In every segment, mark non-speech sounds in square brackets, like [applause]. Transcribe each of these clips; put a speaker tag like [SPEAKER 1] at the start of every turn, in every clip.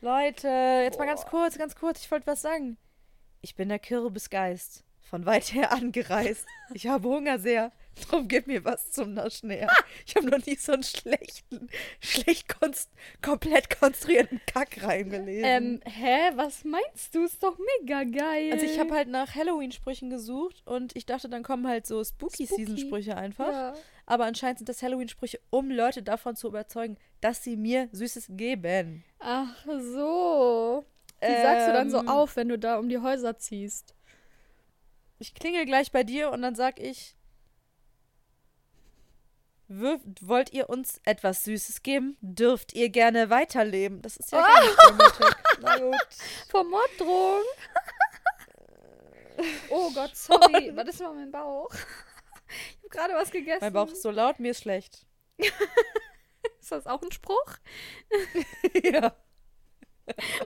[SPEAKER 1] Leute, jetzt mal ganz kurz, ganz kurz. Ich wollte was sagen. Ich bin der Kürbisgeist. Von weit her angereist. Ich habe Hunger sehr. Drum gib mir was zum Naschen her. Ich habe noch nie so einen schlechten, schlecht konst komplett konstruierten Kackreim gelesen.
[SPEAKER 2] Ähm, hä? Was meinst du? Ist doch mega geil.
[SPEAKER 1] also ich habe halt nach Halloween-Sprüchen gesucht und ich dachte, dann kommen halt so
[SPEAKER 2] Spooky.
[SPEAKER 1] Spooky-Season-Sprüche einfach.
[SPEAKER 2] Ja.
[SPEAKER 1] Aber anscheinend sind das Halloween-Sprüche, um Leute davon zu überzeugen, dass sie mir Süßes geben.
[SPEAKER 2] Ach so. Die sagst du dann so
[SPEAKER 1] Ähm,
[SPEAKER 2] auf, wenn du da um die Häuser ziehst.
[SPEAKER 1] Ich klingel gleich bei dir und dann sag ich, "Wür- wollt ihr uns etwas Süßes geben? Dürft ihr gerne weiterleben? Das ist ja gar nicht [laughs] der Motek. Na gut.
[SPEAKER 2] Vor Morddrohung. [laughs] oh Gott, [laughs] sorry. Was ist mal mein Bauch? Ich habe gerade was gegessen.
[SPEAKER 1] Mein Bauch ist so laut, mir ist schlecht. [laughs]
[SPEAKER 2] Ist das auch ein Spruch? [laughs]
[SPEAKER 1] ja.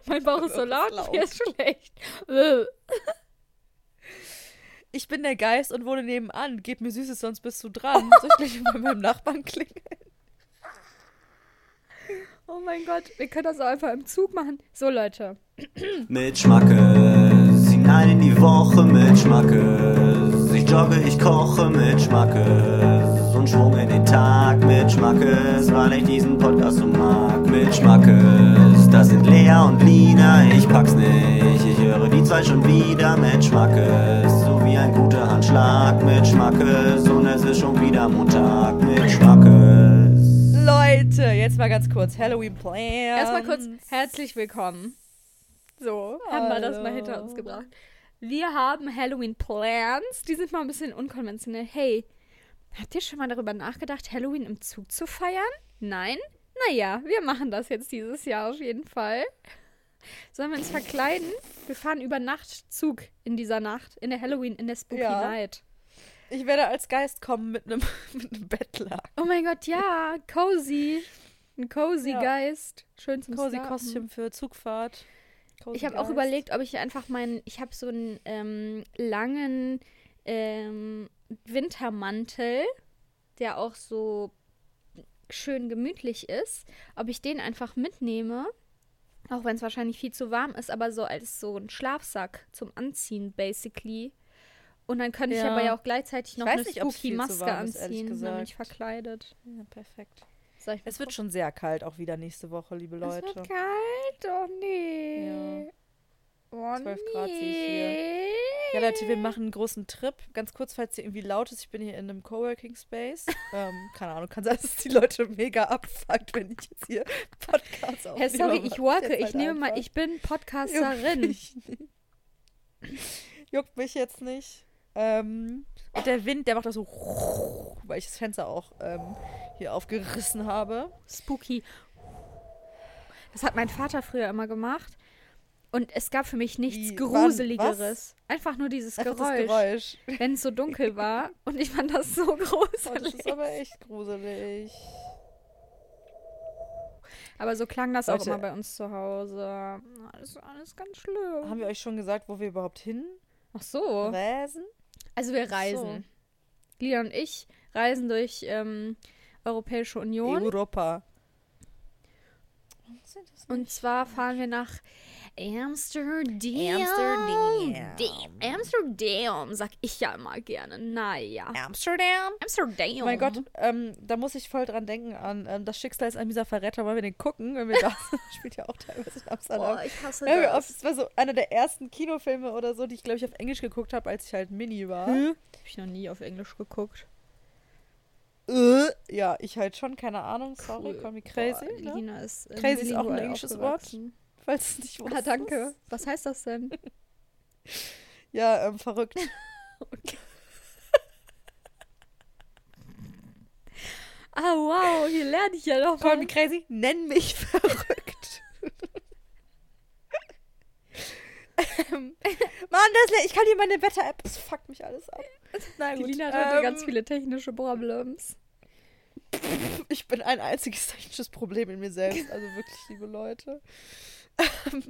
[SPEAKER 2] Mein Bauch ist so laut,
[SPEAKER 1] ist
[SPEAKER 2] mir
[SPEAKER 1] laut.
[SPEAKER 2] ist schlecht. Äh.
[SPEAKER 1] Ich bin der Geist und wohne nebenan. Gib mir Süßes, sonst bist du dran. Soll ich gleich bei meinem Nachbarn klingeln?
[SPEAKER 2] oh mein Gott, wir können das auch einfach im Zug machen. So, Leute.
[SPEAKER 3] Mit Schmackes, hinein in die Woche mit Schmackes. Ich jogge, ich koche mit Schmackes. Und Schwung in den Tag mit Schmackes, weil ich diesen Podcast so mag. Mit Schmackes, das sind Lea und Lina, ich pack's nicht. Ich höre die zwei schon wieder mit Schmackes. So wie ein guter Handschlag mit Schmackes. Und es ist schon wieder Montag mit Schmackes.
[SPEAKER 1] Leute, jetzt mal ganz kurz. Halloween Plans.
[SPEAKER 2] Erstmal kurz herzlich willkommen. So, haben wir das mal hinter uns gebracht. Wir haben Halloween Plans. Die sind mal ein bisschen unkonventionell. Hey, habt ihr schon mal darüber nachgedacht, Halloween im Zug zu feiern? Nein? Naja, wir machen das jetzt dieses Jahr auf jeden Fall. Sollen wir uns verkleiden? Wir fahren über Nacht Zug in dieser Nacht, in der Halloween, in der Spooky
[SPEAKER 1] Ja.
[SPEAKER 2] Night.
[SPEAKER 1] Ich werde als Geist kommen mit einem [laughs] mit einem Bettler.
[SPEAKER 2] Oh mein Gott, ja, cozy. Ein cozy
[SPEAKER 1] Ja.
[SPEAKER 2] Geist. Schön zum
[SPEAKER 1] Cozy
[SPEAKER 2] Starten.
[SPEAKER 1] Kostüm für Zugfahrt.
[SPEAKER 2] Ich habe auch überlegt, ob ich einfach meinen, ich habe so einen ähm, langen ähm, Wintermantel, der auch so schön gemütlich ist, ob ich den einfach mitnehme, auch wenn es wahrscheinlich viel zu warm ist, aber so als so ein Schlafsack zum Anziehen, basically. Und dann könnte ich
[SPEAKER 1] Ja.
[SPEAKER 2] aber ja auch gleichzeitig noch
[SPEAKER 1] weiß
[SPEAKER 2] eine
[SPEAKER 1] nicht,
[SPEAKER 2] spooky Maske
[SPEAKER 1] ist,
[SPEAKER 2] anziehen, dann bin ich
[SPEAKER 1] gesagt.
[SPEAKER 2] verkleidet.
[SPEAKER 1] Ja, perfekt.
[SPEAKER 2] Mal
[SPEAKER 1] Es wird schon sehr kalt auch wieder nächste Woche, liebe
[SPEAKER 2] Es
[SPEAKER 1] Leute.
[SPEAKER 2] wird kalt, oh nee. Oh
[SPEAKER 1] 12 Grad sehe ich
[SPEAKER 2] nee.
[SPEAKER 1] Ja, Leute, wir machen einen großen Trip. Ganz kurz, falls hier irgendwie laut ist, ich bin hier in einem Coworking Space. [laughs] ähm, keine Ahnung, kann sein, dass es die Leute mega abfuckt, wenn ich jetzt hier Podcasts aufnehme.
[SPEAKER 2] Hey, sorry, ich worke. Ich
[SPEAKER 1] halt
[SPEAKER 2] nehme mal,
[SPEAKER 1] einfach.
[SPEAKER 2] ich bin
[SPEAKER 1] Juckt
[SPEAKER 2] Podcasterin.
[SPEAKER 1] mich. Juckt mich jetzt nicht. Ähm, und der Wind, der macht das so, weil ich das Fenster auch ähm, hier aufgerissen habe.
[SPEAKER 2] Spooky. Das hat mein Vater früher immer gemacht. Und es gab für mich nichts
[SPEAKER 1] wann,
[SPEAKER 2] Gruseligeres. Einfach nur dieses
[SPEAKER 1] Einfach
[SPEAKER 2] Geräusch.
[SPEAKER 1] Geräusch.
[SPEAKER 2] Wenn es so dunkel [laughs] war. Und ich fand das so
[SPEAKER 1] Oh, das
[SPEAKER 2] gruselig.
[SPEAKER 1] ist aber echt gruselig.
[SPEAKER 2] Aber so klang das auch
[SPEAKER 1] Leute.
[SPEAKER 2] immer bei uns zu Hause. Das ist alles ganz schlimm.
[SPEAKER 1] Haben wir euch schon gesagt, wo wir überhaupt hin
[SPEAKER 2] Ach so.
[SPEAKER 1] reisen?
[SPEAKER 2] Also wir reisen. Lila und ich reisen durch ähm, Europäische Union.
[SPEAKER 1] Europa.
[SPEAKER 2] Und zwar fahren wir nach Amsterdam.
[SPEAKER 1] Amsterdam.
[SPEAKER 2] Amsterdam, sag ich ja immer gerne. Naja.
[SPEAKER 1] Amsterdam.
[SPEAKER 2] Amsterdam.
[SPEAKER 1] Oh mein Gott, ähm, da muss ich voll dran denken an ähm, das Schicksal ist ein mieser Verräter. Wollen wir den gucken, wenn wir da [laughs] sind? Spielt ja auch teilweise in Amsterdam.
[SPEAKER 2] Boah, ich hasse
[SPEAKER 1] Ja,
[SPEAKER 2] das.
[SPEAKER 1] es war so einer der ersten Kinofilme oder so, die ich glaube ich auf Englisch geguckt habe, als ich halt Mini war.
[SPEAKER 2] Hab ich noch nie auf Englisch geguckt.
[SPEAKER 1] Ja, ich halt schon, keine Ahnung. Sorry,
[SPEAKER 2] Cool.
[SPEAKER 1] call me crazy.
[SPEAKER 2] Boah,
[SPEAKER 1] ne?
[SPEAKER 2] Lina ist ähm,
[SPEAKER 1] Crazy ist auch ein englisches
[SPEAKER 2] aufgewachsen.
[SPEAKER 1] Falls es nicht
[SPEAKER 2] Ah,
[SPEAKER 1] wusstest.
[SPEAKER 2] danke. Was heißt das denn? [laughs]
[SPEAKER 1] Ja, ähm, verrückt. [laughs] [laughs]
[SPEAKER 2] Ah, wow, hier lerne ich ja noch
[SPEAKER 1] Call me crazy, nenn mich verrückt. ähm, Mann, das, ich kann hier meine Wetter-App, das fuckt mich alles ab. Na
[SPEAKER 2] Die
[SPEAKER 1] gut,
[SPEAKER 2] Lina hat heute
[SPEAKER 1] ähm,
[SPEAKER 2] ganz viele technische Problems.
[SPEAKER 1] Ich bin ein einziges technisches Problem in mir selbst. Also wirklich, liebe Leute. Ähm,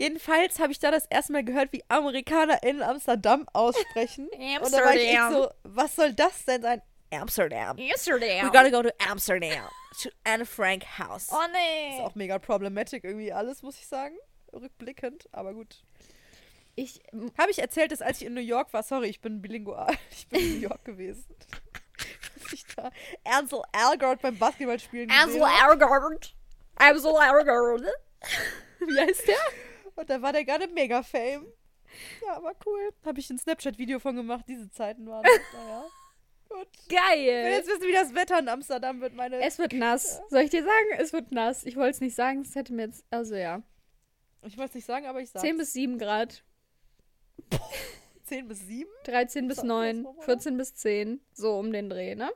[SPEAKER 1] Jedenfalls habe ich da das erste Mal gehört, wie Amerikaner in Amsterdam aussprechen. [laughs] Und da war ich echt so, was soll das denn sein? Amsterdam.
[SPEAKER 2] Amsterdam.
[SPEAKER 1] We gotta go to Amsterdam. To Anne Frank House.
[SPEAKER 2] Oh
[SPEAKER 1] Ist
[SPEAKER 2] nee.
[SPEAKER 1] auch mega problematic irgendwie alles, muss ich sagen. Rückblickend, aber gut.
[SPEAKER 2] Ich,
[SPEAKER 1] Habe ich erzählt, dass als ich in New York war, sorry, ich bin bilingual, [laughs] ich bin in New York gewesen. [laughs] dass ich da Ansel Elgort beim Basketballspielen
[SPEAKER 2] Ansel. Elgort. Ansel Elgort. [laughs] Wie heißt der?
[SPEAKER 1] Und da war der gerade mega Fame. Ja, war cool. Habe ich ein Snapchat-Video von gemacht. Diese Zeiten waren das. [laughs] Naja. Gut. Ich will
[SPEAKER 2] Geil.
[SPEAKER 1] jetzt wissen, wie das Wetter in Amsterdam wird, meine.
[SPEAKER 2] Es wird nass. Soll ich dir sagen? Es wird nass. Ich wollte es nicht sagen, es hätte mir jetzt. Also ja.
[SPEAKER 1] ich wollte es nicht sagen, aber ich sage
[SPEAKER 2] 10 bis 7 Grad. [laughs]
[SPEAKER 1] 10 bis 7.
[SPEAKER 2] 13 bis
[SPEAKER 1] Sag das
[SPEAKER 2] 9.
[SPEAKER 1] nochmal.
[SPEAKER 2] 14 bis 10. So um den Dreh, ne?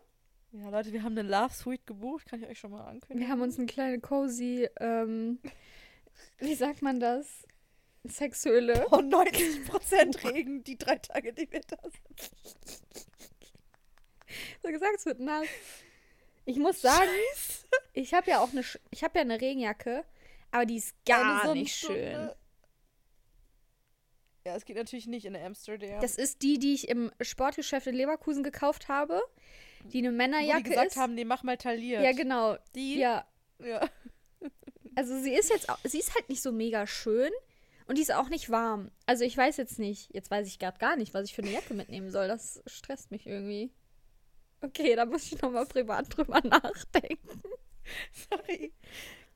[SPEAKER 1] Ja, Leute, wir haben eine Love Suite gebucht. Kann ich euch schon mal ankündigen.
[SPEAKER 2] Wir haben uns eine kleine cozy, ähm, wie sagt man das? Sexhöhle.
[SPEAKER 1] Oh, 90% Regen, die drei Tage, die wir da sind.
[SPEAKER 2] So gesagt, es wird nass. Ich muss sagen, ich habe ja auch eine, ich habe ja eine Regenjacke, aber die ist gar
[SPEAKER 1] Eine
[SPEAKER 2] nicht schön.
[SPEAKER 1] Sonnenstunde. Ja, es geht natürlich nicht in Amsterdam.
[SPEAKER 2] Das ist die, die ich im Sportgeschäft in Leverkusen gekauft habe, die eine
[SPEAKER 1] wo
[SPEAKER 2] Männerjacke
[SPEAKER 1] die gesagt
[SPEAKER 2] ist.
[SPEAKER 1] haben, nee, mach mal tailliert.
[SPEAKER 2] ja, genau.
[SPEAKER 1] Die?
[SPEAKER 2] Ja,
[SPEAKER 1] Ja.
[SPEAKER 2] Also sie ist jetzt, auch, sie ist halt nicht so mega schön und die ist auch nicht warm. Also ich weiß jetzt nicht, jetzt weiß ich gerade gar nicht, was ich für eine Jacke mitnehmen soll. Das stresst mich irgendwie. Okay, da muss ich nochmal privat drüber nachdenken. [laughs]
[SPEAKER 1] Sorry.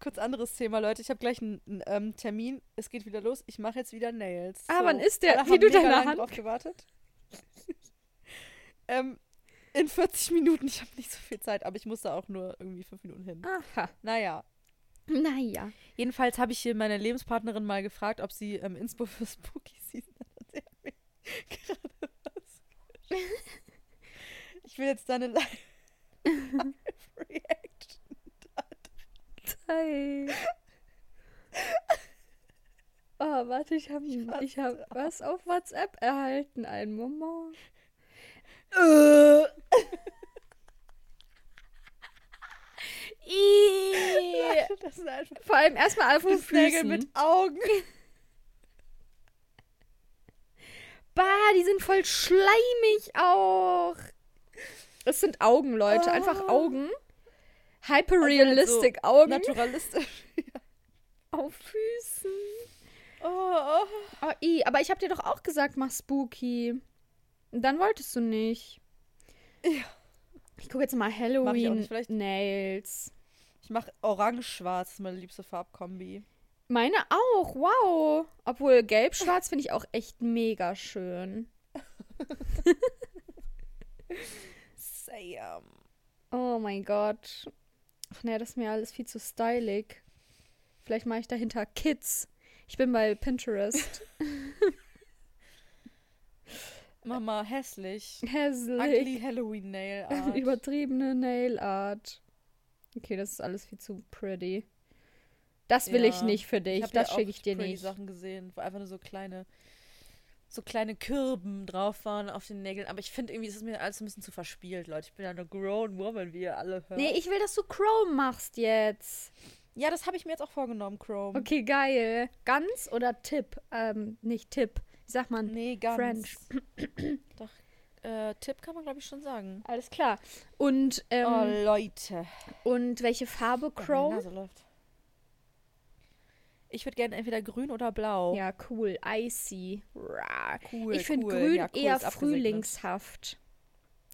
[SPEAKER 1] Kurz anderes Thema, Leute. Ich habe gleich einen, ähm, Termin. Es geht wieder los. Ich mache jetzt wieder Nails.
[SPEAKER 2] Ah, wann ist der?
[SPEAKER 1] alle
[SPEAKER 2] Wie du deine Hand-
[SPEAKER 1] drauf gewartet. [laughs] ähm, in 40 Minuten. Ich habe nicht so viel Zeit, aber ich musste auch nur irgendwie fünf Minuten hin.
[SPEAKER 2] Aha.
[SPEAKER 1] Naja. [laughs]
[SPEAKER 2] Naja.
[SPEAKER 1] Jedenfalls habe ich hier meine Lebenspartnerin mal gefragt, ob sie ähm, Inspo für Spooky Season hat. [laughs] Gerade was. [laughs] Ich will jetzt deine Live- Live-Reaction.
[SPEAKER 2] Hey. Oh, warte, ich habe ich hab was auf WhatsApp erhalten. Einen Moment.
[SPEAKER 1] Äh. Das sind einfach
[SPEAKER 2] Vor allem erstmal von
[SPEAKER 1] Fußnägel mit Augen.
[SPEAKER 2] Bah, die sind voll schleimig auch. Es sind Augen, Leute. Einfach
[SPEAKER 1] Oh.
[SPEAKER 2] Augen. Hyperrealistic Augen
[SPEAKER 1] Naturalistisch. [laughs]
[SPEAKER 2] auf Füßen.
[SPEAKER 1] Oh.
[SPEAKER 2] Oh, i, aber ich hab dir doch auch gesagt, mach spooky. Und dann wolltest du nicht.
[SPEAKER 1] Ja.
[SPEAKER 2] Ich gucke jetzt mal Halloween Nails.
[SPEAKER 1] Ich mache orange-schwarz, ist meine liebste Farbkombi.
[SPEAKER 2] Meine auch, wow. Obwohl gelb-schwarz finde ich auch echt mega schön.
[SPEAKER 1] Sam.
[SPEAKER 2] Oh mein Gott. Ach nee, das ist mir alles viel zu stylig. Vielleicht mache ich dahinter Kids. Ich bin bei Pinterest. [laughs]
[SPEAKER 1] Mama, hässlich.
[SPEAKER 2] Hässlich.
[SPEAKER 1] Ugly Halloween Nail Art. [laughs]
[SPEAKER 2] Übertriebene Nail Art. Okay, das ist alles viel zu pretty. Das will ich
[SPEAKER 1] Ja.
[SPEAKER 2] nicht für dich.
[SPEAKER 1] hab
[SPEAKER 2] das
[SPEAKER 1] ja
[SPEAKER 2] schicke ich dir
[SPEAKER 1] pretty
[SPEAKER 2] nicht.
[SPEAKER 1] Sachen gesehen, wo einfach nur so kleine so kleine Kirben drauf waren auf den Nägeln. Aber ich finde irgendwie, ist es mir alles ein bisschen zu verspielt, Leute. Ich bin ja eine grown woman, wie ihr alle hört.
[SPEAKER 2] Nee, ich will, dass du Chrome machst jetzt.
[SPEAKER 1] ja, das habe ich mir jetzt auch vorgenommen, Chrome.
[SPEAKER 2] Okay, geil. Ganz oder Tipp? Ähm, nicht Tipp. Wie sagt man?
[SPEAKER 1] Nee, ganz.
[SPEAKER 2] French.
[SPEAKER 1] Doch, äh, Tipp kann man, glaube ich, schon sagen.
[SPEAKER 2] Alles klar. Und, ähm,
[SPEAKER 1] oh, Leute.
[SPEAKER 2] und welche Farbe Chrome?
[SPEAKER 1] Nase läuft. Ich würde gerne entweder grün oder blau.
[SPEAKER 2] Ja, cool. Icy. Rar.
[SPEAKER 1] cool.
[SPEAKER 2] ich finde
[SPEAKER 1] cool.
[SPEAKER 2] grün
[SPEAKER 1] ja, cool,
[SPEAKER 2] eher frühlingshaft.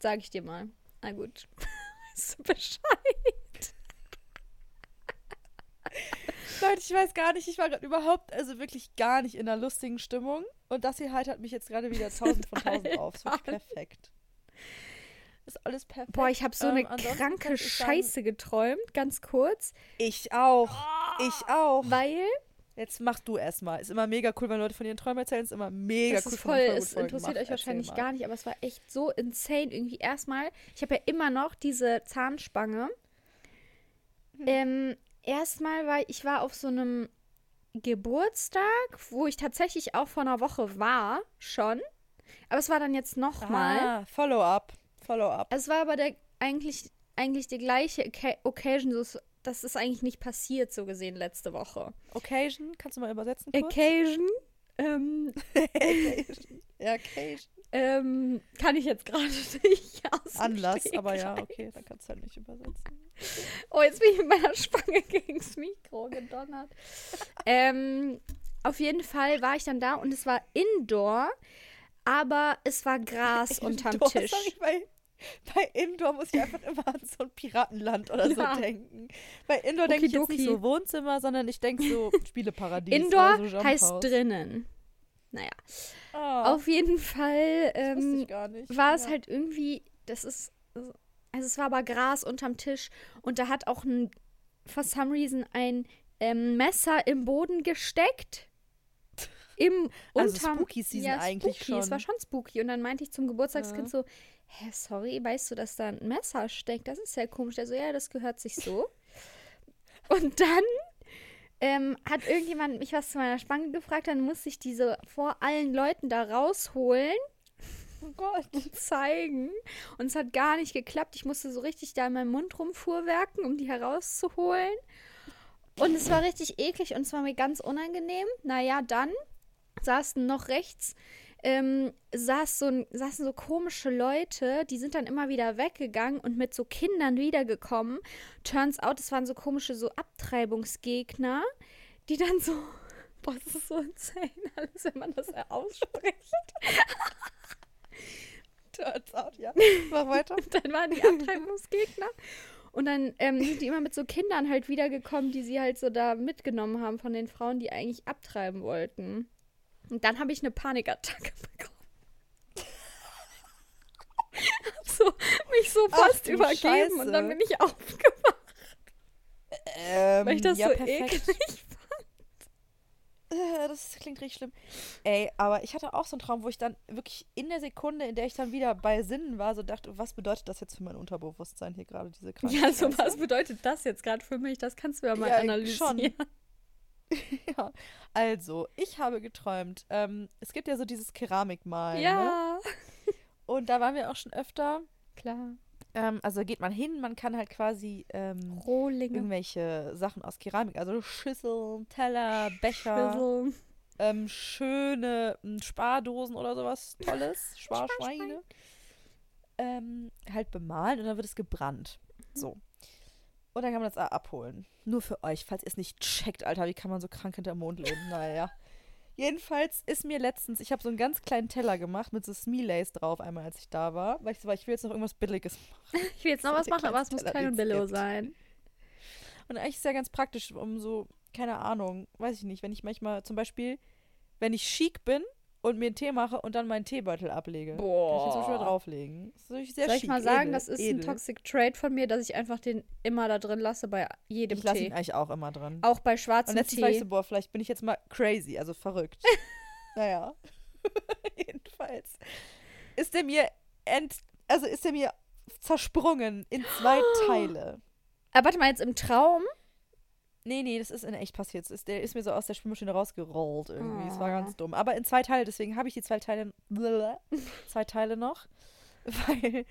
[SPEAKER 2] Sag ich dir mal. Na gut. [laughs] weißt du Bescheid?
[SPEAKER 1] Leute, ich weiß gar nicht, ich war gerade überhaupt, also wirklich gar nicht in einer lustigen Stimmung. Und das hier heitert mich jetzt gerade wieder [laughs] 1000 von 1000 auf. Ist wirklich perfekt. Ist alles perfekt.
[SPEAKER 2] Boah, ich habe so
[SPEAKER 1] Ähm,
[SPEAKER 2] eine kranke Scheiße geträumt, ganz kurz.
[SPEAKER 1] Ich auch. Ich auch.
[SPEAKER 2] Weil
[SPEAKER 1] Jetzt machst du erstmal. Ist immer mega cool, wenn Leute von ihren Träumen erzählen. Ist immer mega
[SPEAKER 2] das
[SPEAKER 1] cool.
[SPEAKER 2] ist voll, es interessiert
[SPEAKER 1] Mach,
[SPEAKER 2] euch wahrscheinlich
[SPEAKER 1] mal.
[SPEAKER 2] gar nicht, aber es war echt so insane irgendwie. Erstmal, ich habe ja immer noch diese Zahnspange.
[SPEAKER 1] Hm.
[SPEAKER 2] Ähm, erstmal war ich war auf so einem Geburtstag, wo ich tatsächlich auch vor einer Woche war, schon. Aber es war dann jetzt nochmal.
[SPEAKER 1] Ah, Follow-up. Follow-up.
[SPEAKER 2] Es war aber der, eigentlich, eigentlich die gleiche Occasion. so Das ist eigentlich nicht passiert, so gesehen, letzte Woche.
[SPEAKER 1] Occasion, kannst du mal übersetzen kurz?
[SPEAKER 2] Occasion. Ähm, [laughs]
[SPEAKER 1] Occasion. Ja, Occasion.
[SPEAKER 2] Ähm, kann ich jetzt gerade [laughs] nicht aus
[SPEAKER 1] Anlass, aber ja, okay, dann kannst du halt nicht übersetzen.
[SPEAKER 2] Oh, jetzt bin ich mit meiner Spange [laughs] gegen das Mikro gedonnert. ähm, auf jeden Fall war ich dann da und es war Indoor, aber es war Gras [laughs] unterm
[SPEAKER 1] Indoor,
[SPEAKER 2] Tisch.
[SPEAKER 1] sorry, bei, bei Indoor muss ich einfach immer an so ein Piratenland oder
[SPEAKER 2] Ja.
[SPEAKER 1] so denken. Bei Indoor denke ich jetzt nicht so Wohnzimmer, sondern ich denke so Spieleparadies.
[SPEAKER 2] Indoor
[SPEAKER 1] so
[SPEAKER 2] heißt
[SPEAKER 1] Jumphouse.
[SPEAKER 2] drinnen. Naja,
[SPEAKER 1] Ah,
[SPEAKER 2] auf jeden Fall ähm, war es
[SPEAKER 1] Ja.
[SPEAKER 2] halt irgendwie, das ist, also es war aber Gras unterm Tisch und da hat auch ein, for some reason ein ähm, Messer im Boden gesteckt. Im [laughs]
[SPEAKER 1] Also
[SPEAKER 2] unterm,
[SPEAKER 1] spooky Season
[SPEAKER 2] ja,
[SPEAKER 1] eigentlich
[SPEAKER 2] spooky. Es war
[SPEAKER 1] schon.
[SPEAKER 2] schon spooky. Und dann meinte ich zum Geburtstagskind so, hä, sorry, weißt du, dass da ein Messer steckt? Das ist ja komisch. Der so, ja, das gehört sich so. [laughs] Und dann ähm, hat irgendjemand mich was zu meiner Spange gefragt, dann musste ich diese vor allen Leuten da rausholen
[SPEAKER 1] Oh Gott.
[SPEAKER 2] und zeigen. Und es hat gar nicht geklappt. Ich musste so richtig da in meinem Mund rumfuhrwerken, um die herauszuholen. Und es war richtig eklig und es war mir ganz unangenehm. Naja, dann saßen noch rechts, ähm, saß so saßen so komische Leute, die sind dann immer wieder weggegangen und mit so Kindern wiedergekommen. Turns out, es waren so komische so Abtreibungsgegner, die dann so, [laughs] boah, das ist so insane alles, wenn man das [laughs] ausspricht.
[SPEAKER 1] Turns out, ja. [laughs] Mach weiter.
[SPEAKER 2] dann waren die Abtreibungsgegner. Und dann ähm, sind die immer mit so Kindern halt wiedergekommen, die sie halt so da mitgenommen haben von den Frauen, die eigentlich abtreiben wollten. Und dann habe ich eine Panikattacke [laughs] bekommen. Hab so, mich so fast übergeben und dann
[SPEAKER 1] Scheiße.
[SPEAKER 2] bin ich [laughs] aufgewacht,
[SPEAKER 1] Ähm,
[SPEAKER 2] weil ich das
[SPEAKER 1] ja,
[SPEAKER 2] so
[SPEAKER 1] perfekt.
[SPEAKER 2] eklig [laughs]
[SPEAKER 1] Äh, Das klingt richtig schlimm. Ey, aber ich hatte auch so einen Traum, wo ich dann wirklich in der Sekunde, in der ich dann wieder bei Sinnen war, so dachte, was bedeutet das jetzt für mein Unterbewusstsein hier gerade, diese Krankheit?
[SPEAKER 2] Ja, so was bedeutet das jetzt gerade für mich? Das kannst du ja mal
[SPEAKER 1] Ja,
[SPEAKER 2] analysieren.
[SPEAKER 1] schon. [laughs] Ja, also, ich habe geträumt. Ähm, es gibt ja so dieses Keramikmalen. Ne?
[SPEAKER 2] Ja,
[SPEAKER 1] Und da waren wir auch schon öfter.
[SPEAKER 2] klar.
[SPEAKER 1] Ähm, also geht man hin, man kann halt quasi ähm,
[SPEAKER 2] Rohlinge,
[SPEAKER 1] irgendwelche Sachen aus Keramik, also Schüsseln, Teller, Becher,
[SPEAKER 2] Schüssel.
[SPEAKER 1] ähm, schöne ähm, Spardosen oder sowas Tolles, [laughs] Sparschweine, ähm, halt bemalen und dann wird es gebrannt. So. Und dann kann man das abholen. Nur für euch, falls ihr es nicht checkt, Alter, wie kann man so krank hinterm Mond leben? Naja. Jedenfalls ist mir letztens, ich habe so einen ganz kleinen Teller gemacht mit so Smilays drauf, einmal als ich da war, weil ich so war, ich will jetzt noch irgendwas Billiges machen. [laughs]
[SPEAKER 2] Ich will jetzt noch was machen, aber es muss klein und sein.
[SPEAKER 1] Und eigentlich ist es ja ganz praktisch, um so, keine Ahnung, weiß ich nicht, wenn ich manchmal zum Beispiel, wenn ich chic bin und mir einen Tee mache und dann meinen Teebeutel ablege. Kann ich jetzt zum Beispiel
[SPEAKER 2] Boah.
[SPEAKER 1] drauflegen. Das ist natürlich sehr
[SPEAKER 2] Soll ich
[SPEAKER 1] chic,
[SPEAKER 2] mal sagen,
[SPEAKER 1] edel,
[SPEAKER 2] das ist
[SPEAKER 1] edel.
[SPEAKER 2] ein Toxic Trade von mir, dass ich einfach den immer da drin lasse bei jedem
[SPEAKER 1] Ich lasse
[SPEAKER 2] Tee.
[SPEAKER 1] ihn eigentlich auch immer drin.
[SPEAKER 2] Auch bei
[SPEAKER 1] Und
[SPEAKER 2] schwarzem
[SPEAKER 1] letztens war ich
[SPEAKER 2] Tee.
[SPEAKER 1] so, boah, vielleicht bin ich jetzt mal crazy, also verrückt. [laughs] naja. [laughs] Jedenfalls ist er mir ent, also ist er mir zersprungen in zwei [gasps] Teile.
[SPEAKER 2] Aber Ah, warte mal, jetzt im Traum?
[SPEAKER 1] Nee, nee, das ist in echt passiert. Ist, der ist mir so aus der Spülmaschine rausgerollt irgendwie. Es war
[SPEAKER 2] Oh.
[SPEAKER 1] ganz dumm. Aber in zwei Teile, deswegen habe ich die zwei Teile, [laughs] zwei Teile noch. [laughs] Weil,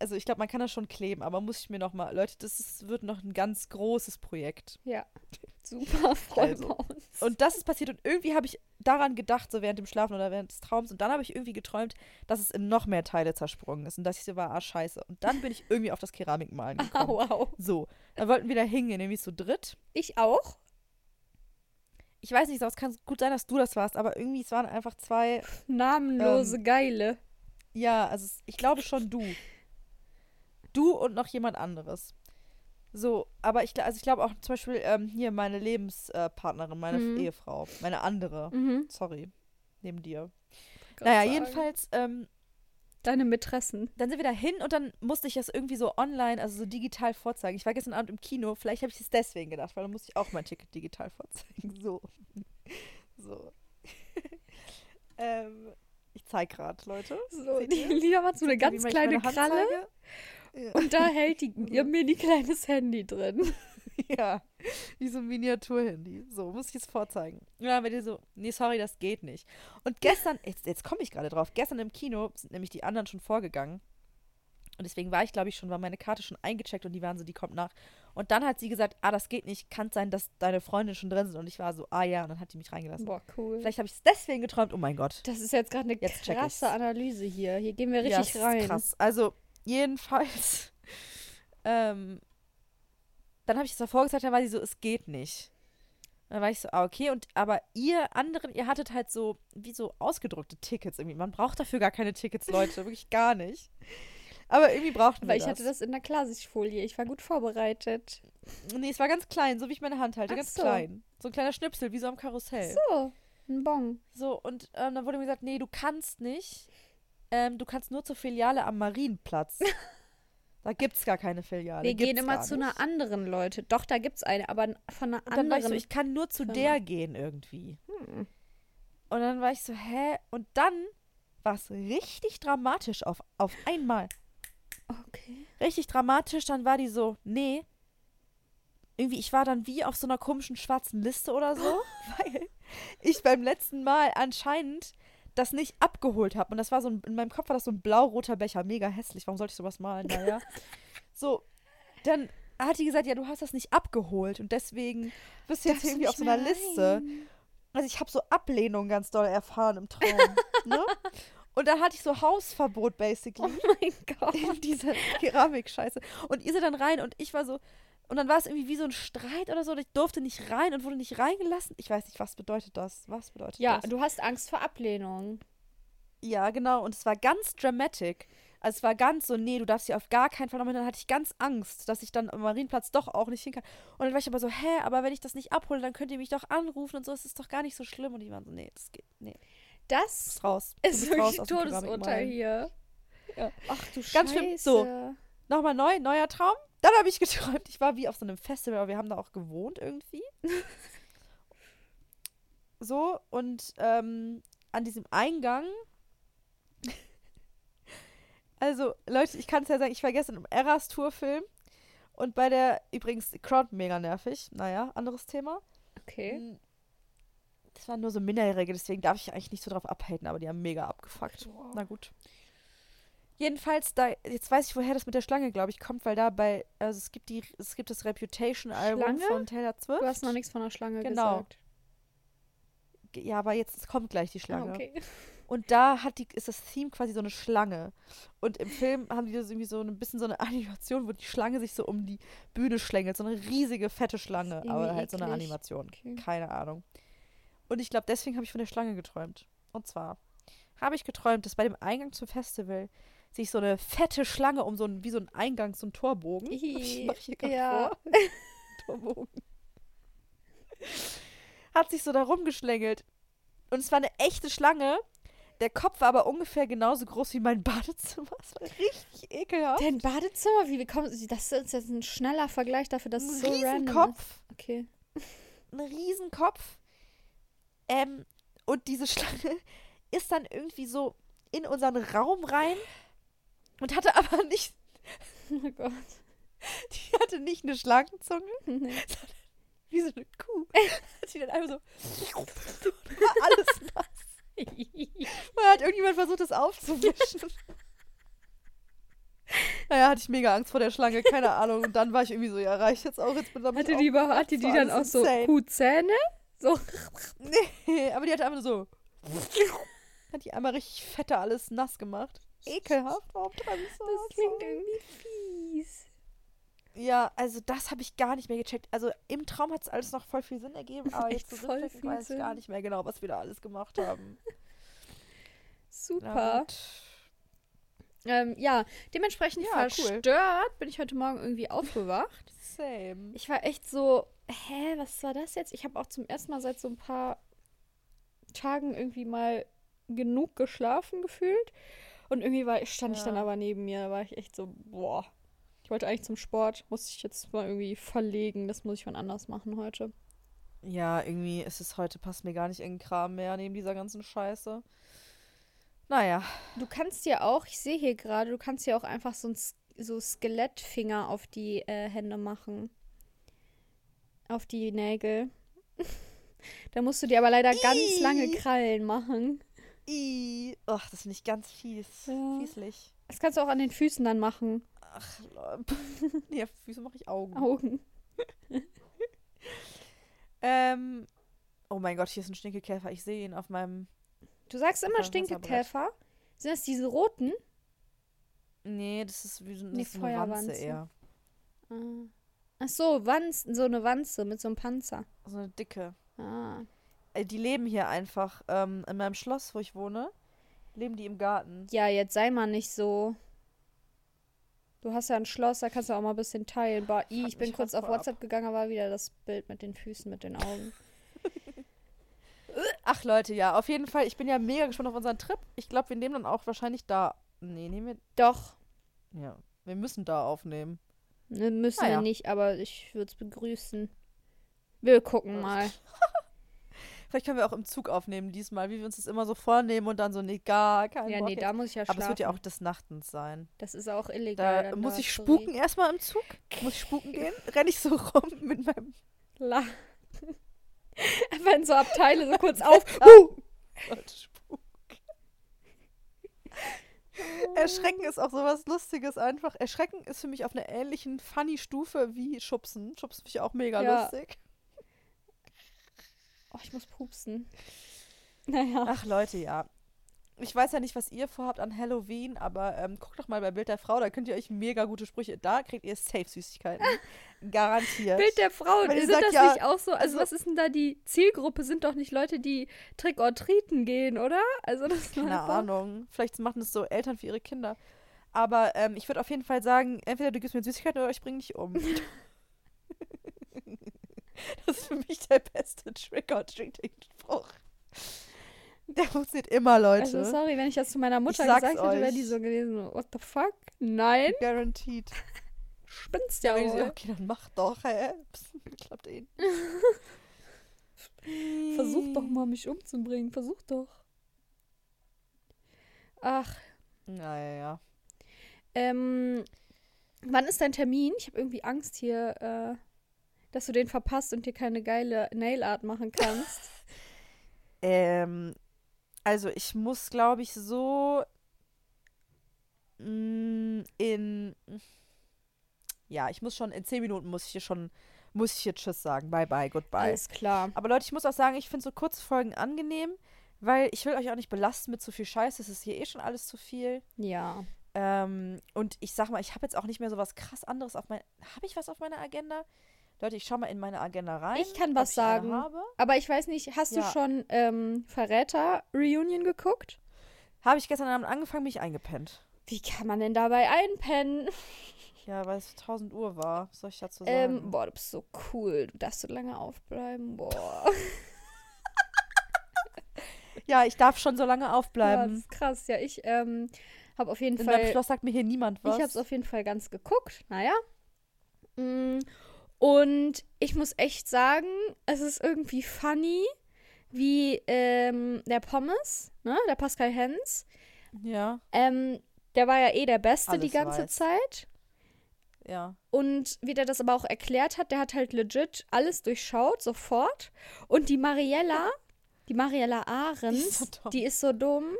[SPEAKER 1] also ich glaube, man kann das schon kleben, aber muss ich mir noch mal, Leute, das ist, wird noch ein ganz großes Projekt.
[SPEAKER 2] Ja. Super, [laughs] freuen
[SPEAKER 1] Also,
[SPEAKER 2] wir uns.
[SPEAKER 1] Und das ist passiert und irgendwie habe ich daran gedacht, so während dem Schlafen oder während des Traums. Und dann habe ich irgendwie geträumt, dass es in noch mehr Teile zersprungen ist und dass ich so war, ah, scheiße. Und dann bin ich [laughs] irgendwie auf das Keramikmalen
[SPEAKER 2] Ah,
[SPEAKER 1] gekommen.
[SPEAKER 2] wow.
[SPEAKER 1] So, dann wollten wir da hingehen, nämlich so dritt.
[SPEAKER 2] Ich auch?
[SPEAKER 1] Ich weiß nicht, es kann gut sein, dass du das warst, aber irgendwie, es waren einfach zwei,
[SPEAKER 2] Namenlose
[SPEAKER 1] Ähm,
[SPEAKER 2] Geile.
[SPEAKER 1] ja, also ich glaube schon du. Du und noch jemand anderes. So, aber ich, also ich glaube auch zum Beispiel ähm, hier meine Lebenspartnerin, meine
[SPEAKER 2] Mhm.
[SPEAKER 1] Ehefrau, meine andere.
[SPEAKER 2] Mhm.
[SPEAKER 1] Sorry, neben dir. Naja,
[SPEAKER 2] sagen.
[SPEAKER 1] jedenfalls, ähm,
[SPEAKER 2] Deine Mätressen.
[SPEAKER 1] dann sind wir da hin und dann musste ich das irgendwie so online, also so digital vorzeigen. Ich war gestern Abend im Kino, vielleicht habe ich es deswegen gedacht, weil dann musste ich auch mein Ticket digital [laughs] vorzeigen. So. [laughs] So. [laughs] ähm, ich zeige gerade, Leute.
[SPEAKER 2] So, die? Lieder macht so eine ganz kleine Kralle
[SPEAKER 1] zeige? Ja.
[SPEAKER 2] und da [laughs] hält die, ihr mini kleines Handy drin. [laughs]
[SPEAKER 1] Ja, wie so ein Miniaturhandy. So, muss ich es vorzeigen. Und dann wird ihr so, nee, sorry, das geht nicht. Und gestern, jetzt, jetzt komme ich gerade drauf, gestern im Kino sind nämlich die anderen schon vorgegangen. Und deswegen war ich, glaube ich, schon, war meine Karte schon eingecheckt und die waren so, die kommt nach. Und dann hat sie gesagt, ah, das geht nicht, kann sein, dass deine Freunde schon drin sind. Und ich war so, ah ja, und dann hat die mich reingelassen.
[SPEAKER 2] Boah, cool.
[SPEAKER 1] Vielleicht habe ich es deswegen geträumt, oh mein Gott.
[SPEAKER 2] das ist jetzt gerade eine
[SPEAKER 1] Jetzt
[SPEAKER 2] krasse. Analyse hier. Hier gehen wir
[SPEAKER 1] Ja,
[SPEAKER 2] richtig
[SPEAKER 1] es ist
[SPEAKER 2] rein.
[SPEAKER 1] Krass. Also, jedenfalls, ähm, dann habe ich es davor gesagt, dann war sie so, es geht nicht. Dann war ich so, ah, okay, und aber ihr anderen, ihr hattet halt so, wie so ausgedruckte Tickets irgendwie. Man braucht dafür gar keine Tickets, Leute, wirklich [laughs] gar nicht. Aber irgendwie brauchten wir
[SPEAKER 2] Weil ich
[SPEAKER 1] das.
[SPEAKER 2] hatte das in der Klarsichtfolie. Ich war gut vorbereitet.
[SPEAKER 1] Nee, es war ganz klein, so wie ich meine Hand halte,
[SPEAKER 2] Ach
[SPEAKER 1] ganz
[SPEAKER 2] so.
[SPEAKER 1] klein. So ein kleiner Schnipsel, wie so am Karussell.
[SPEAKER 2] So, ein Bon.
[SPEAKER 1] So, und ähm, dann wurde mir gesagt, nee, du kannst nicht. Ähm, du kannst nur zur Filiale am Marienplatz. [laughs] da gibt's gar keine Filiale.
[SPEAKER 2] Wir gehen
[SPEAKER 1] gibt's
[SPEAKER 2] immer
[SPEAKER 1] gar
[SPEAKER 2] zu einer anderen Leute. Doch, da gibt's eine, aber von einer
[SPEAKER 1] Und dann war ich so,
[SPEAKER 2] anderen.
[SPEAKER 1] ich kann nur zu
[SPEAKER 2] Firma.
[SPEAKER 1] der gehen irgendwie.
[SPEAKER 2] Hm.
[SPEAKER 1] Und dann war ich so, hä? Und dann war es richtig dramatisch auf, auf einmal.
[SPEAKER 2] Okay.
[SPEAKER 1] Richtig dramatisch. Dann war die so, nee. Irgendwie, ich war dann wie auf so einer komischen schwarzen Liste oder so, [laughs] weil ich beim letzten Mal anscheinend das nicht abgeholt habe. Und das war so ein, in meinem Kopf war das so ein blau-roter Becher, mega hässlich. Warum sollte ich sowas malen? Naja. [laughs] so, dann hat die gesagt, ja, du hast das nicht abgeholt und deswegen bist du jetzt
[SPEAKER 2] Darfst
[SPEAKER 1] irgendwie auf so einer Liste.
[SPEAKER 2] rein?
[SPEAKER 1] Also ich habe so Ablehnung ganz doll erfahren im Traum. [laughs] ne? Und dann hatte ich so Hausverbot basically
[SPEAKER 2] Oh mein [laughs] Gott.
[SPEAKER 1] in dieser Keramikscheiße. Und ihr seid dann rein und ich war so. Und dann war es irgendwie wie so ein Streit oder so. und Ich durfte nicht rein und wurde nicht reingelassen. Ich weiß nicht, was bedeutet das? Was bedeutet
[SPEAKER 2] Ja,
[SPEAKER 1] das?
[SPEAKER 2] du hast Angst vor Ablehnung.
[SPEAKER 1] Ja, genau. Und es war ganz dramatic. Also es war ganz so, nee, du darfst hier auf gar keinen Fall noch mit. Dann hatte ich ganz Angst, dass ich dann am Marienplatz doch auch nicht hin kann. Und dann war ich aber so, hä, aber wenn ich das nicht abhole, dann könnt ihr mich doch anrufen und so. Es ist doch gar nicht so schlimm. Und die waren so, nee, das geht, nee,
[SPEAKER 2] Das
[SPEAKER 1] raus.
[SPEAKER 2] Ist wirklich
[SPEAKER 1] dem
[SPEAKER 2] Todesurteil hier.
[SPEAKER 1] Ja.
[SPEAKER 2] Ach du
[SPEAKER 1] Ganz
[SPEAKER 2] Scheiße.
[SPEAKER 1] schlimm. So. Nochmal neu, neuer Traum. Dann habe ich geträumt, ich war wie auf so einem Festival, aber wir haben da auch gewohnt irgendwie. [laughs] so, und ähm, an diesem Eingang. [laughs] Also, Leute, ich kann es ja sagen, ich war gestern im Eras-Tour-Film. Und bei der, übrigens, Crowd mega nervig. Naja, anderes Thema.
[SPEAKER 2] Okay.
[SPEAKER 1] Mm, Das waren nur so Minderjährige, deswegen darf ich eigentlich nicht so drauf abhaten, aber die haben mega abgefuckt.
[SPEAKER 2] Wow.
[SPEAKER 1] Na gut. Jedenfalls, da, jetzt weiß ich, woher das mit der Schlange, glaube ich, kommt, weil da bei, also es gibt die, es gibt das Reputation-Album von Taylor Swift.
[SPEAKER 2] Du hast noch nichts von der Schlange
[SPEAKER 1] Genau.
[SPEAKER 2] gesagt.
[SPEAKER 1] Ja, aber jetzt kommt gleich die Schlange.
[SPEAKER 2] okay.
[SPEAKER 1] Und da hat die, ist das Theme quasi so eine Schlange. Und im Film haben die das irgendwie so ein bisschen so eine Animation, wo die Schlange sich so um die Bühne schlängelt. So eine riesige, fette Schlange. Aber halt so eine
[SPEAKER 2] eklig.
[SPEAKER 1] Animation.
[SPEAKER 2] Okay.
[SPEAKER 1] Keine Ahnung. Und ich glaube, deswegen habe ich von der Schlange geträumt. Und zwar habe ich geträumt, dass bei dem Eingang zum Festival sich so eine fette Schlange um so ein, wie so ein Eingang, so ein Torbogen. Ich mach hier grad
[SPEAKER 2] Ja.
[SPEAKER 1] vor. [laughs] Torbogen. Hat sich so da rumgeschlängelt. Und es war eine echte Schlange. Der Kopf war aber ungefähr genauso groß wie mein Badezimmer. Es war richtig ekelhaft.
[SPEAKER 2] Dein Badezimmer, wie bekommt das ist jetzt ein schneller Vergleich dafür, dass
[SPEAKER 1] Ein
[SPEAKER 2] es so random
[SPEAKER 1] Riesenkopf.
[SPEAKER 2] ist. Okay.
[SPEAKER 1] Ein Riesenkopf. Ähm, und diese Schlange [laughs] ist dann irgendwie so in unseren Raum rein und hatte aber nicht, [laughs]
[SPEAKER 2] Oh Gott.
[SPEAKER 1] die hatte nicht eine Schlangenzunge, [laughs]
[SPEAKER 2] Nee.
[SPEAKER 1] wie so eine Kuh. [laughs] Hat sie dann einfach so, war alles nass. Und hat irgendjemand versucht, das aufzuwischen. Naja, hatte ich mega Angst vor der Schlange, keine Ahnung. Und dann war ich irgendwie so, ja, reicht jetzt auch, jetzt ich
[SPEAKER 2] Hatte die, über, hatte die dann auch so. Kuhzähne? So.
[SPEAKER 1] Nee, aber die hat einfach so. Hat die einmal richtig fette alles nass gemacht. Ekelhaft, ich so?
[SPEAKER 2] Das klingt irgendwie fies.
[SPEAKER 1] Ja, also das habe ich gar nicht mehr gecheckt. Also im Traum hat es alles noch voll viel Sinn ergeben, aber [laughs] jetzt so
[SPEAKER 2] voll
[SPEAKER 1] rückblickend
[SPEAKER 2] viel
[SPEAKER 1] weiß ich gar nicht mehr genau, was wir da alles gemacht haben. [laughs]
[SPEAKER 2] Super. Ähm, ja, dementsprechend
[SPEAKER 1] Ja, cool.
[SPEAKER 2] verstört bin ich heute Morgen irgendwie [laughs] aufgewacht.
[SPEAKER 1] Same.
[SPEAKER 2] Ich war echt so, hä, was war das jetzt? Ich habe auch zum ersten Mal seit so ein paar Tagen irgendwie mal genug geschlafen gefühlt. Und irgendwie war, stand ich dann
[SPEAKER 1] Ja.
[SPEAKER 2] aber neben mir. Da war ich echt so, boah. Ich wollte eigentlich zum Sport, musste ich jetzt mal irgendwie verlegen. Das muss ich wann anders machen heute.
[SPEAKER 1] Ja, irgendwie ist es heute, passt mir gar nicht in den Kram mehr neben dieser ganzen Scheiße. Naja.
[SPEAKER 2] Du kannst dir auch, ich sehe hier gerade, du kannst dir auch einfach so, ein, so Skelettfinger auf die äh, Hände machen. Auf die Nägel. [laughs] da musst du dir aber leider ganz lange. Krallen machen.
[SPEAKER 1] I. Ach, das finde ich ganz fies.
[SPEAKER 2] Ja.
[SPEAKER 1] Fieslich.
[SPEAKER 2] Das kannst du auch an den Füßen dann machen.
[SPEAKER 1] Ach, [laughs] ja, wieso mache ich Augen?
[SPEAKER 2] Augen. [laughs]
[SPEAKER 1] Ähm, oh mein Gott, hier ist ein Stinkekäfer. Ich sehe ihn auf meinem.
[SPEAKER 2] Du sagst immer
[SPEAKER 1] Auf
[SPEAKER 2] Stinkekäfer. Sind das diese roten?
[SPEAKER 1] Nee, das ist wie so, das
[SPEAKER 2] Nee,
[SPEAKER 1] ist eine Wanze
[SPEAKER 2] Feuerwanze.
[SPEAKER 1] eher.
[SPEAKER 2] Ah. Ach so, Wanzen, so eine Wanze mit so einem Panzer.
[SPEAKER 1] So eine dicke.
[SPEAKER 2] Ah.
[SPEAKER 1] Äh, Die leben hier einfach. Ähm, in meinem Schloss, wo ich wohne, leben die im Garten.
[SPEAKER 2] Ja, jetzt sei mal nicht so. Du hast ja ein Schloss, da kannst du auch mal ein bisschen teilen. Boah, i,
[SPEAKER 1] Fuck
[SPEAKER 2] ich bin kurz auf WhatsApp gegangen, da war wieder das Bild mit den Füßen, mit den Augen. [laughs]
[SPEAKER 1] Ach Leute, ja, auf jeden Fall. Ich bin ja mega gespannt auf unseren Trip. Ich glaube, wir nehmen dann auch wahrscheinlich da. Nee, nehmen wir.
[SPEAKER 2] Doch,
[SPEAKER 1] Ja, wir müssen da aufnehmen.
[SPEAKER 2] ne, müssen
[SPEAKER 1] Ah,
[SPEAKER 2] wir
[SPEAKER 1] ja.
[SPEAKER 2] nicht, aber ich würde es begrüßen. Wir gucken [laughs] mal. [laughs]
[SPEAKER 1] Vielleicht können wir auch im Zug aufnehmen diesmal, wie wir uns das immer so vornehmen und dann so, nee, gar kein
[SPEAKER 2] Ja,
[SPEAKER 1] Bock
[SPEAKER 2] nee,
[SPEAKER 1] jetzt.
[SPEAKER 2] da muss ich ja
[SPEAKER 1] Aber
[SPEAKER 2] schlafen.
[SPEAKER 1] es wird ja auch des Nachtens sein.
[SPEAKER 2] das ist auch illegal.
[SPEAKER 1] Da muss ich spuken
[SPEAKER 2] reden.
[SPEAKER 1] erstmal im Zug. Muss ich spuken gehen? [laughs] Renn ich so rum mit meinem
[SPEAKER 2] La [laughs] Einfach in so Abteile so kurz [laughs] auf.
[SPEAKER 1] Uh! Gott, Spuk. Erschrecken ist auch sowas Lustiges einfach. Erschrecken ist für mich auf einer ähnlichen funny Stufe wie Schubsen. Schubsen finde ich auch mega
[SPEAKER 2] Ja.
[SPEAKER 1] lustig.
[SPEAKER 2] Oh, ich muss pupsen. [laughs] Naja.
[SPEAKER 1] Ach Leute, ja. Ich weiß ja nicht, was ihr vorhabt an Halloween, aber ähm, guckt doch mal bei Bild der Frau, da könnt ihr euch mega gute Sprüche. Da kriegt ihr safe Süßigkeiten. [laughs] Garantiert.
[SPEAKER 2] Bild der Frau,
[SPEAKER 1] sagt
[SPEAKER 2] das
[SPEAKER 1] ja,
[SPEAKER 2] nicht auch so? Also,
[SPEAKER 1] also-
[SPEAKER 2] was ist denn da die Zielgruppe? Sind doch nicht Leute, die Trick or Treaten gehen, oder? Also, das ist
[SPEAKER 1] Keine
[SPEAKER 2] einfach-
[SPEAKER 1] Ahnung. Vielleicht machen das so Eltern für ihre Kinder. Aber ähm, ich würde auf jeden Fall sagen, entweder du gibst mir Süßigkeiten oder ich bring dich um. [laughs] [laughs] das ist für mich der beste Trick-or-Treating-Spruch. Der funktioniert immer, Leute.
[SPEAKER 2] Also, sorry, wenn ich das zu meiner Mutter gesagt hätte, wäre die
[SPEAKER 1] euch.
[SPEAKER 2] so gewesen, what the fuck? Nein,
[SPEAKER 1] Guaranteed.
[SPEAKER 2] spinnst ja
[SPEAKER 1] Ja,
[SPEAKER 2] wohl.
[SPEAKER 1] okay, dann mach doch, hä? Psst, Klappt eh. [laughs]
[SPEAKER 2] Versuch doch mal, mich umzubringen. Versuch doch. Ach,
[SPEAKER 1] Naja.
[SPEAKER 2] ähm, wann ist dein Termin? Ich habe irgendwie Angst hier, äh, dass du den verpasst und dir keine geile Nailart machen kannst. [laughs]
[SPEAKER 1] Ähm, also ich muss, glaube ich, so mm, in ja, ich muss schon in zehn Minuten muss ich hier schon muss ich hier Tschüss sagen. Bye bye, goodbye.
[SPEAKER 2] Alles klar.
[SPEAKER 1] Aber Leute, ich muss auch sagen, ich finde so Kurzfolgen angenehm, weil ich will euch auch nicht belasten mit zu viel Scheiß. Es ist hier eh schon alles zu viel.
[SPEAKER 2] Ja.
[SPEAKER 1] Ähm, und ich sag mal, ich habe jetzt auch nicht mehr so was krass anderes auf mein. Habe ich was auf meiner Agenda? Leute, ich schau mal in meine Agenda rein.
[SPEAKER 2] Ich kann was
[SPEAKER 1] ich
[SPEAKER 2] sagen. Aber ich weiß nicht, hast du
[SPEAKER 1] Ja.
[SPEAKER 2] schon ähm, Verräter-Reunion geguckt?
[SPEAKER 1] Habe ich gestern Abend angefangen, mich eingepennt.
[SPEAKER 2] Wie kann man denn dabei einpennen? [laughs]
[SPEAKER 1] Ja, weil es 1000 Uhr war. Was soll ich dazu sagen?
[SPEAKER 2] Ähm, boah, du bist so cool. Du darfst so lange aufbleiben. Boah. [laughs]
[SPEAKER 1] ja, ich darf schon so lange
[SPEAKER 2] Ja, das
[SPEAKER 1] aufbleiben.
[SPEAKER 2] ist krass. Ja, ich ähm, habe auf jeden
[SPEAKER 1] In
[SPEAKER 2] Fall.
[SPEAKER 1] Schloss sagt mir hier niemand was.
[SPEAKER 2] Ich habe es auf jeden Fall ganz geguckt. Naja. Mm, Und ich muss echt sagen, es ist irgendwie funny, wie ähm, der Pommes, ne, der Pascal Hens,
[SPEAKER 1] ja,
[SPEAKER 2] ähm, der war ja eh der Beste die
[SPEAKER 1] Alles
[SPEAKER 2] ganze
[SPEAKER 1] weiß.
[SPEAKER 2] Zeit.
[SPEAKER 1] ja.
[SPEAKER 2] Und wie der das aber auch erklärt hat, der hat halt legit alles durchschaut, sofort. Und die Mariella, die Mariella Ahrens,
[SPEAKER 1] so dumm.
[SPEAKER 2] die ist so dumm.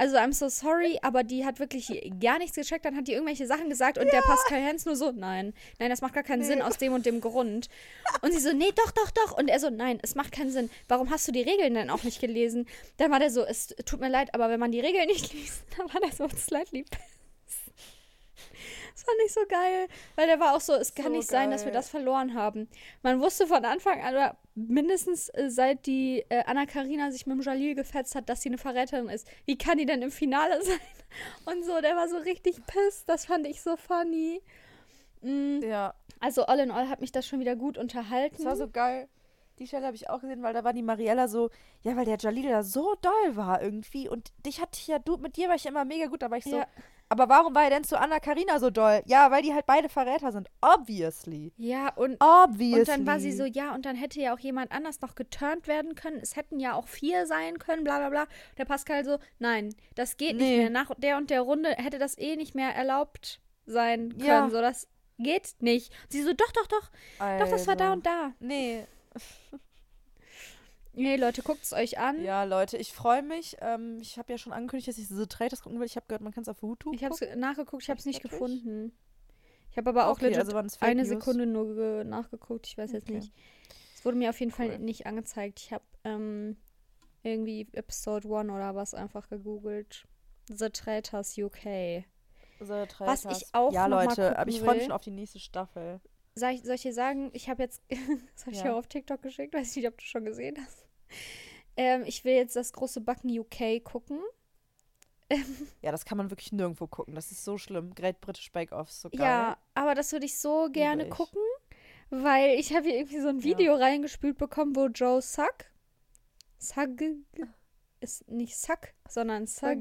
[SPEAKER 2] Also, I'm so sorry, aber die hat wirklich gar nichts gecheckt. Dann hat die irgendwelche Sachen gesagt und der Pascal Hens nur so, nein, nein, das macht gar keinen
[SPEAKER 1] Nee.
[SPEAKER 2] Sinn aus dem und dem Grund. Und sie so, nee, doch, doch, doch. Und er so, nein, es macht keinen Sinn. Warum hast du die Regeln denn auch nicht gelesen? Dann war der so, es tut mir leid, aber wenn man die Regeln nicht [laughs] liest, dann war der so slightly pissed. Das fand ich so geil, weil der war auch so, es kann
[SPEAKER 1] So
[SPEAKER 2] nicht sein, dass wir
[SPEAKER 1] geil.
[SPEAKER 2] das verloren haben. Man wusste von Anfang an, oder mindestens äh, seit die äh, Anna-Karina sich mit dem Jalil gefetzt hat, dass sie eine Verräterin ist. Wie kann die denn im Finale [laughs] sein? Und so, der war so richtig pissed. Das fand ich so funny. Mm,
[SPEAKER 1] Ja,
[SPEAKER 2] also all in all hat mich das schon wieder gut unterhalten.
[SPEAKER 1] das war so geil. Die Stelle habe ich auch gesehen, weil da war die Mariella so, ja, weil der Jalil da so doll war irgendwie. Und dich hatte ich ja, du, mit dir war ich immer mega gut, da war ich so,
[SPEAKER 2] Ja.
[SPEAKER 1] aber warum war er denn zu Anna Karina so doll? Ja, weil die halt beide Verräter sind. Obviously.
[SPEAKER 2] ja, und
[SPEAKER 1] Obviously.
[SPEAKER 2] Und dann war sie so, ja, und dann hätte ja auch jemand anders noch geturnt werden können. Es hätten ja auch vier sein können, bla bla bla. Der Pascal so, nein, das geht nicht
[SPEAKER 1] Nee.
[SPEAKER 2] mehr. Nach der und der Runde hätte das eh nicht mehr erlaubt sein können.
[SPEAKER 1] Ja.
[SPEAKER 2] So, das geht nicht. Und sie so, doch, doch, doch, doch, das war da und da.
[SPEAKER 1] Nee. [laughs]
[SPEAKER 2] Nee, Leute, guckt es euch an.
[SPEAKER 1] Ja, Leute, ich freue mich. Ähm, ich habe ja schon angekündigt, dass ich diese Traitors gucken will. Ich habe gehört, man kann es auf YouTube
[SPEAKER 2] Ich habe es
[SPEAKER 1] gucken.
[SPEAKER 2] nachgeguckt, ich habe es nicht
[SPEAKER 1] Wirklich?
[SPEAKER 2] gefunden. Ich habe aber auch
[SPEAKER 1] Okay, also
[SPEAKER 2] eine
[SPEAKER 1] News?
[SPEAKER 2] Sekunde nur ge- nachgeguckt. Ich weiß jetzt
[SPEAKER 1] Okay.
[SPEAKER 2] nicht. Es wurde mir auf jeden Fall
[SPEAKER 1] Cool.
[SPEAKER 2] nicht angezeigt. Ich habe ähm, irgendwie Episode 1 oder was einfach gegoogelt. The Traitors UK.
[SPEAKER 1] The
[SPEAKER 2] Was
[SPEAKER 1] Traitors.
[SPEAKER 2] ich auch
[SPEAKER 1] Ja, Leute, aber
[SPEAKER 2] gucken
[SPEAKER 1] ich freue mich schon auf die nächste Staffel.
[SPEAKER 2] Soll ich, soll ich dir sagen, ich habe jetzt, [laughs] das habe ich
[SPEAKER 1] Ja.
[SPEAKER 2] ja auf TikTok geschickt, weiß nicht, ob du schon gesehen hast. Ähm, ich will jetzt das große Backen UK gucken. [laughs]
[SPEAKER 1] Ja, das kann man wirklich nirgendwo gucken. Das ist so schlimm. Great British Bake Off so geil.
[SPEAKER 2] Ja, aber das würde ich so gerne
[SPEAKER 1] ich.
[SPEAKER 2] gucken, weil ich habe hier irgendwie so ein
[SPEAKER 1] Ja.
[SPEAKER 2] Video reingespült bekommen, wo Joe Suck, Sug, ist nicht Suck, sondern.
[SPEAKER 1] Sag.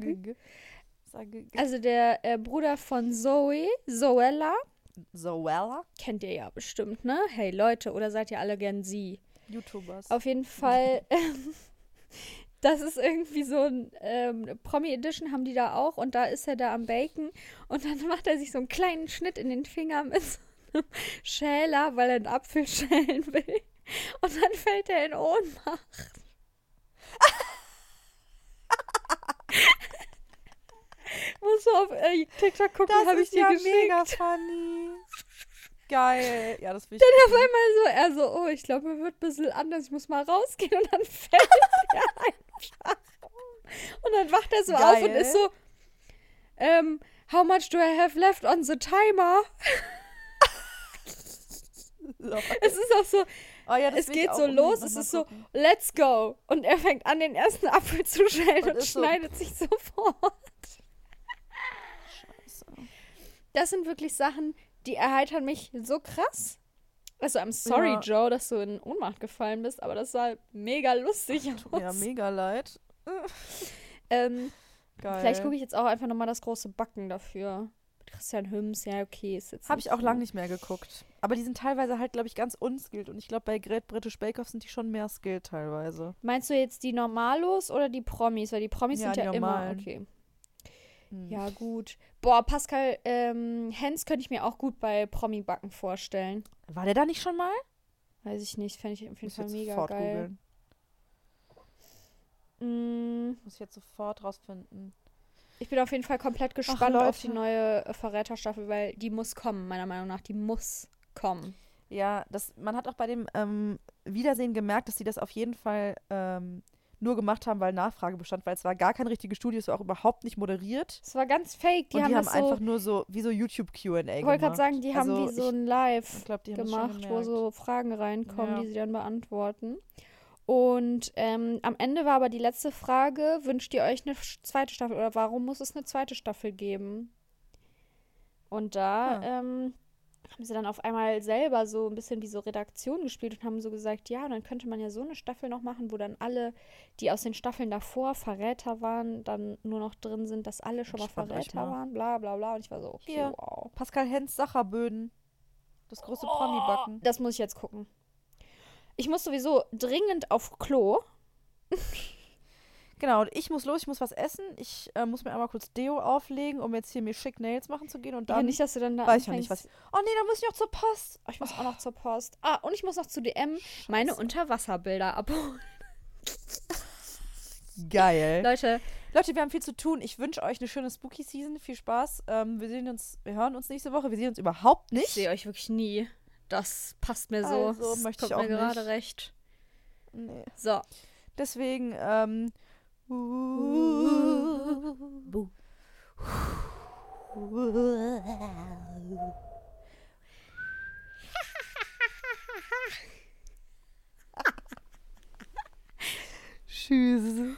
[SPEAKER 2] also der äh, Bruder von Zoe, Zoella,
[SPEAKER 1] Zoella.
[SPEAKER 2] kennt ihr ja bestimmt, ne? Hey Leute, oder seid ihr alle gern sie?
[SPEAKER 1] YouTubers.
[SPEAKER 2] Auf jeden Fall, ähm, [laughs] das ist irgendwie so ein ähm, Promi Edition haben die da auch und da ist er da am Baken und dann macht er sich so einen kleinen Schnitt in den Finger mit so einem [laughs] Schäler, weil er einen Apfel schälen will. Und dann fällt er in Ohnmacht. [laughs] Musst du auf äh, TikTok gucken,
[SPEAKER 1] das
[SPEAKER 2] habe ich
[SPEAKER 1] ist
[SPEAKER 2] dir
[SPEAKER 1] ja
[SPEAKER 2] geschickt.
[SPEAKER 1] mega funny. Geil. Ja, das will ich.
[SPEAKER 2] Dann auf einmal so, er so, oh, ich glaube, er wird ein bisschen anders, ich muss mal rausgehen und dann [laughs] fällt er einfach. Und dann wacht er so auf und
[SPEAKER 1] Geil.
[SPEAKER 2] ist so, ähm, how much do I have left on the timer? Es ist auch so,
[SPEAKER 1] Oh ja, das
[SPEAKER 2] es geht so los, es ist so,
[SPEAKER 1] gucken.
[SPEAKER 2] let's go. Und er fängt an, den ersten Apfel zu schälen
[SPEAKER 1] Und
[SPEAKER 2] und,
[SPEAKER 1] ist so-
[SPEAKER 2] schneidet sich sofort. Das sind wirklich Sachen, die erheitern mich so krass. Also, I'm sorry,
[SPEAKER 1] Ja.
[SPEAKER 2] Joe, dass du in Ohnmacht gefallen bist, aber das sah mega lustig
[SPEAKER 1] Tut mir ja mega leid. [laughs]
[SPEAKER 2] Ähm,
[SPEAKER 1] Geil.
[SPEAKER 2] vielleicht gucke ich jetzt auch einfach nochmal das große Backen dafür. Mit Christian Hüms, ja, okay, ist jetzt.
[SPEAKER 1] Habe ich auch
[SPEAKER 2] so-
[SPEAKER 1] lange nicht mehr geguckt. Aber die sind teilweise halt, glaube ich, ganz unskilled. Und ich glaube, bei Great British Bake Off sind die schon mehr skilled teilweise.
[SPEAKER 2] Meinst du jetzt die Normalos oder die Promis? Weil die Promis
[SPEAKER 1] Ja,
[SPEAKER 2] sind
[SPEAKER 1] die
[SPEAKER 2] ja immer.
[SPEAKER 1] normalen.
[SPEAKER 2] Okay.
[SPEAKER 1] Hm.
[SPEAKER 2] Ja, gut. Boah, Pascal ähm, Hens könnte ich mir auch gut bei Promi-Backen vorstellen.
[SPEAKER 1] War der da nicht schon mal?
[SPEAKER 2] Weiß ich nicht, fände ich auf jeden Fall mega geil. Mm,
[SPEAKER 1] Muss ich jetzt sofort rausfinden.
[SPEAKER 2] ich bin auf jeden Fall komplett gespannt auf die neue äh, Verräterstaffel, weil die muss kommen, meiner Meinung nach. Die muss kommen.
[SPEAKER 1] Ja, das, man hat auch bei dem ähm, Wiedersehen gemerkt, dass sie das auf jeden Fall ähm, nur gemacht haben, weil Nachfrage bestand, weil es war gar kein richtiges Studio, es war auch überhaupt nicht moderiert.
[SPEAKER 2] Es war ganz fake. Die
[SPEAKER 1] und
[SPEAKER 2] haben
[SPEAKER 1] die haben
[SPEAKER 2] das so.
[SPEAKER 1] einfach nur so, wie so YouTube-QA
[SPEAKER 2] ich wollte
[SPEAKER 1] gemacht.
[SPEAKER 2] gerade sagen, die haben
[SPEAKER 1] Also
[SPEAKER 2] wie so ein Live
[SPEAKER 1] haben schon
[SPEAKER 2] gemacht, wo so Fragen reinkommen,
[SPEAKER 1] Ja.
[SPEAKER 2] die sie dann beantworten. Und ähm, am Ende war aber die letzte Frage: Wünscht ihr euch eine zweite Staffel oder warum muss es eine zweite Staffel geben? Und da ähm, haben sie dann auf einmal selber so ein bisschen wie so Redaktion gespielt und haben so gesagt: Ja, und dann könnte man ja so eine Staffel noch machen, wo dann alle, die aus den Staffeln davor Verräter waren, dann nur noch drin sind, dass alle schon mal Verräter
[SPEAKER 1] mal.
[SPEAKER 2] waren, bla bla bla. Und ich war so: Okay,
[SPEAKER 1] Hier.
[SPEAKER 2] wow.
[SPEAKER 1] Pascal Hens Sacherböden. Das große Promi-Backen.
[SPEAKER 2] Das muss ich jetzt gucken. Ich muss sowieso dringend auf Klo. [laughs]
[SPEAKER 1] Genau, und ich muss los, ich muss was essen. Ich äh, muss mir einmal kurz Deo auflegen, um jetzt hier mir schick Nails machen zu gehen. Und
[SPEAKER 2] Ja,
[SPEAKER 1] dann
[SPEAKER 2] nicht, dass du dann da
[SPEAKER 1] weiß ich noch nicht, was. Oh nee, dann muss ich noch zur Post.
[SPEAKER 2] Oh, ich muss auch noch zur Post. Ah, und ich muss noch zu DM meine Unterwasserbilder abholen.
[SPEAKER 1] Geil.
[SPEAKER 2] Leute,
[SPEAKER 1] Leute, wir haben viel zu tun. Ich wünsche euch eine schöne Spooky Season. Viel Spaß. Ähm, wir sehen uns, wir hören uns nächste Woche. Wir sehen uns überhaupt
[SPEAKER 2] ich
[SPEAKER 1] nicht.
[SPEAKER 2] sehe euch wirklich nie. Das passt mir so.
[SPEAKER 1] Also,
[SPEAKER 2] das
[SPEAKER 1] möchte ich
[SPEAKER 2] kommt mir
[SPEAKER 1] auch nicht.
[SPEAKER 2] gerade recht.
[SPEAKER 1] Nee.
[SPEAKER 2] So.
[SPEAKER 1] Deswegen, ähm.
[SPEAKER 2] Bu.
[SPEAKER 1] Tschüss.